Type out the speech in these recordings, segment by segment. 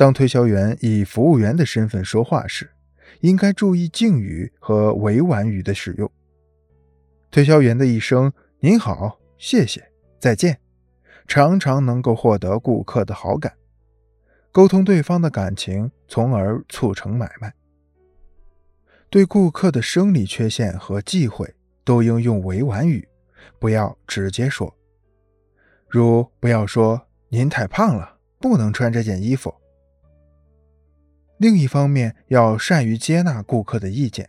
当推销员以服务员的身份说话时，应该注意敬语和委婉语的使用。推销员的一声“您好”“谢谢”“再见”，常常能够获得顾客的好感，沟通对方的感情，从而促成买卖。对顾客的生理缺陷和忌讳，都应用委婉语，不要直接说。如不要说“您太胖了，不能穿这件衣服”。另一方面，要善于接纳顾客的意见。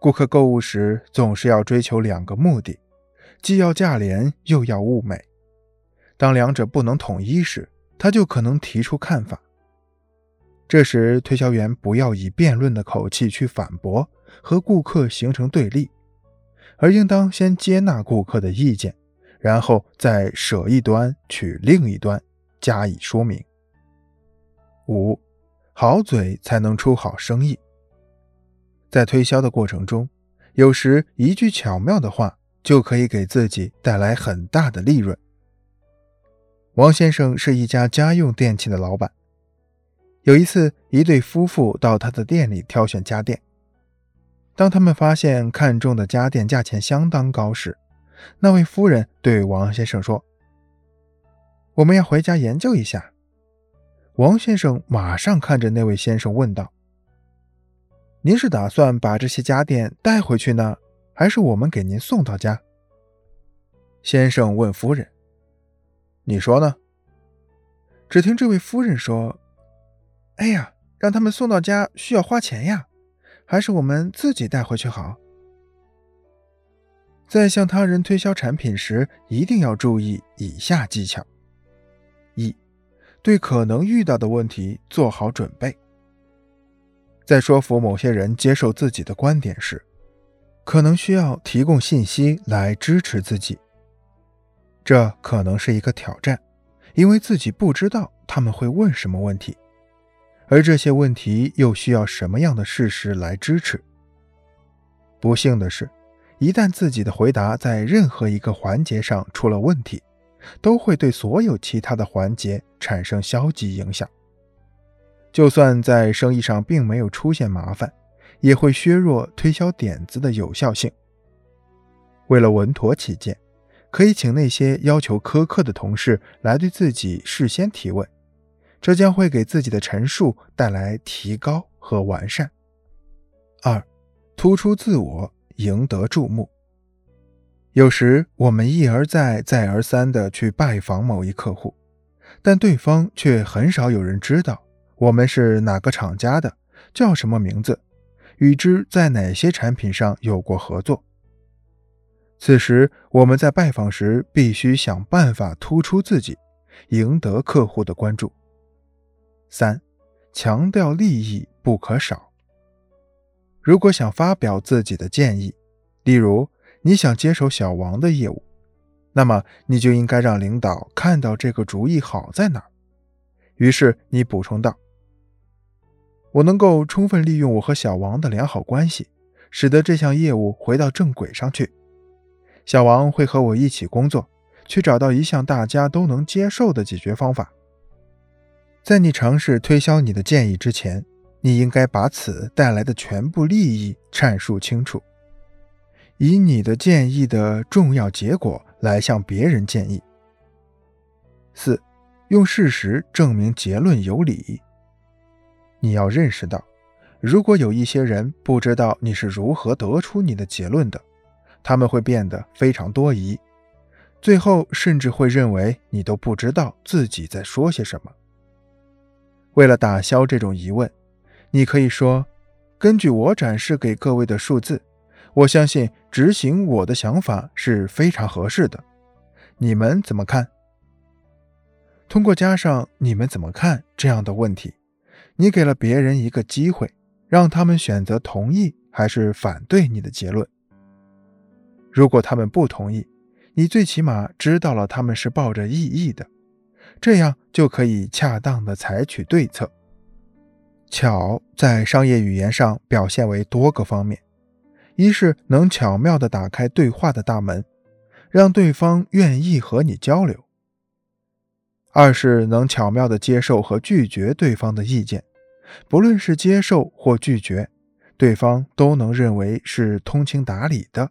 顾客购物时总是要追求两个目的，既要价廉又要物美。当两者不能统一时，他就可能提出看法。这时，推销员不要以辩论的口气去反驳，和顾客形成对立，而应当先接纳顾客的意见，然后再舍一端取另一端，加以说明。五，好嘴才能出好生意。在推销的过程中，有时一句巧妙的话就可以给自己带来很大的利润。王先生是一家家用电器的老板。有一次，一对夫妇到他的店里挑选家电。当他们发现看中的家电价钱相当高时，那位夫人对王先生说：“我们要回家研究一下。”王先生马上看着那位先生问道。您是打算把这些家电带回去呢，还是我们给您送到家？先生问夫人：“你说呢？”只听这位夫人说：“哎呀，让他们送到家需要花钱呀，还是我们自己带回去好。”在向他人推销产品时，一定要注意以下技巧：一，对可能遇到的问题做好准备。在说服某些人接受自己的观点时，可能需要提供信息来支持自己。这可能是一个挑战，因为自己不知道他们会问什么问题，而这些问题又需要什么样的事实来支持。不幸的是，一旦自己的回答在任何一个环节上出了问题，都会对所有其他的环节产生消极影响。就算在生意上并没有出现麻烦，也会削弱推销点子的有效性。为了稳妥起见，可以请那些要求苛刻的同事来对自己事先提问，这将会给自己的陈述带来提高和完善。二，突出自我，赢得注目。有时我们一而再、再而三地去拜访某一客户，但对方却很少有人知道。我们是哪个厂家的？叫什么名字？与之在哪些产品上有过合作？此时我们在拜访时必须想办法突出自己，赢得客户的关注。三，强调利益不可少。如果想发表自己的建议，例如你想接手小王的业务，那么你就应该让领导看到这个主意好在哪儿。于是你补充道。我能够充分利用我和小王的良好关系，使得这项业务回到正轨上去。小王会和我一起工作，去找到一项大家都能接受的解决方法。在你尝试推销你的建议之前，你应该把此带来的全部利益阐述清楚，以你的建议的重要结果来向别人建议。四，用事实证明结论有理。你要认识到，如果有一些人不知道你是如何得出你的结论的，他们会变得非常多疑，最后甚至会认为你都不知道自己在说些什么。为了打消这种疑问，你可以说：“根据我展示给各位的数字，我相信执行我的想法是非常合适的。你们怎么看？”通过加上“你们怎么看”这样的问题。你给了别人一个机会，让他们选择同意还是反对你的结论。如果他们不同意，你最起码知道了他们是抱着异议的，这样就可以恰当的采取对策。巧在商业语言上表现为多个方面：一是能巧妙地打开对话的大门，让对方愿意和你交流；二是能巧妙地接受和拒绝对方的意见，不论是接受或拒绝，对方都能认为是通情达理的。